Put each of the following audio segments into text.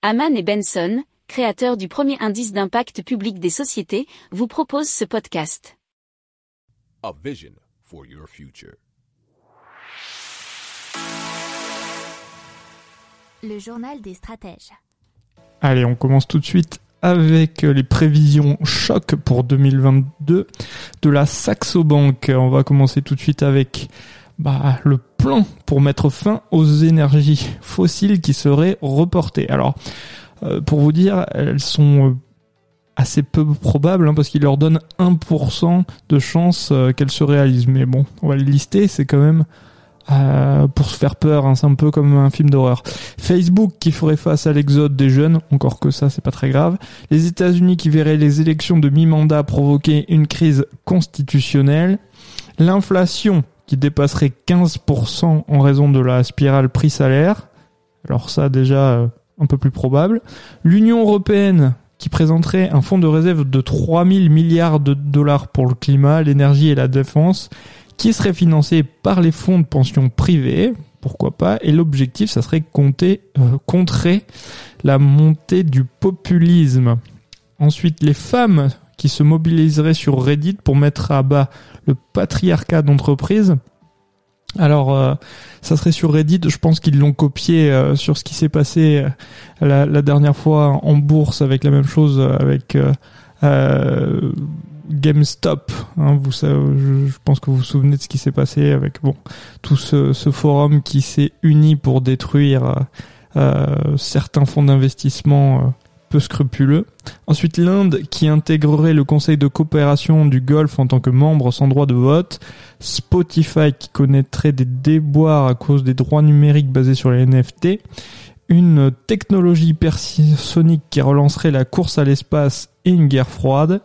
Haman et Benson, créateurs du premier indice d'impact public des sociétés, vous proposent ce podcast. A vision for your future. Le journal des stratèges. Allez, on commence tout de suite avec les prévisions choc pour 2022 de la Saxo Bank. On va commencer tout de suite avec bah, le plan pour mettre fin aux énergies fossiles qui seraient reportées. Alors, euh, pour vous dire, elles sont euh, assez peu probables hein, parce qu'il leur donne 1% de chance euh, qu'elles se réalisent. Mais bon, on va les lister, c'est quand même pour se faire peur, hein, c'est un peu comme un film d'horreur. Facebook qui ferait face à l'exode des jeunes, encore que ça c'est pas très grave. Les États-Unis qui verraient les élections de mi-mandat provoquer une crise constitutionnelle. L'inflation qui dépasserait 15% en raison de la spirale prix-salaire. Alors ça déjà un peu plus probable. L'Union européenne qui présenterait un fonds de réserve de 3000 milliards de dollars pour le climat, l'énergie et la défense, qui serait financé par les fonds de pension privés, pourquoi pas, et l'objectif, ça serait compter, euh, contrer la montée du populisme. Ensuite, les femmes qui se mobiliseraient sur Reddit pour mettre à bas le patriarcat d'entreprise. Alors, euh, ça serait sur Reddit. Je pense qu'ils l'ont copié euh, sur ce qui s'est passé euh, la, dernière fois en bourse avec la même chose avec GameStop. Hein, vous je, pense que vous vous souvenez de ce qui s'est passé avec bon tout ce, ce forum qui s'est uni pour détruire certains fonds d'investissement peu scrupuleux. Ensuite, l'Inde qui intégrerait le Conseil de coopération du Golfe en tant que membre sans droit de vote. Spotify qui connaîtrait des déboires à cause des droits numériques basés sur les NFT. Une technologie hypersonique qui relancerait la course à l'espace et une guerre froide.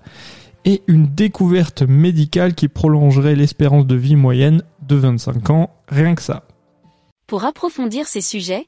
Et une découverte médicale qui prolongerait l'espérance de vie moyenne de 25 ans. Rien que ça. Pour approfondir ces sujets,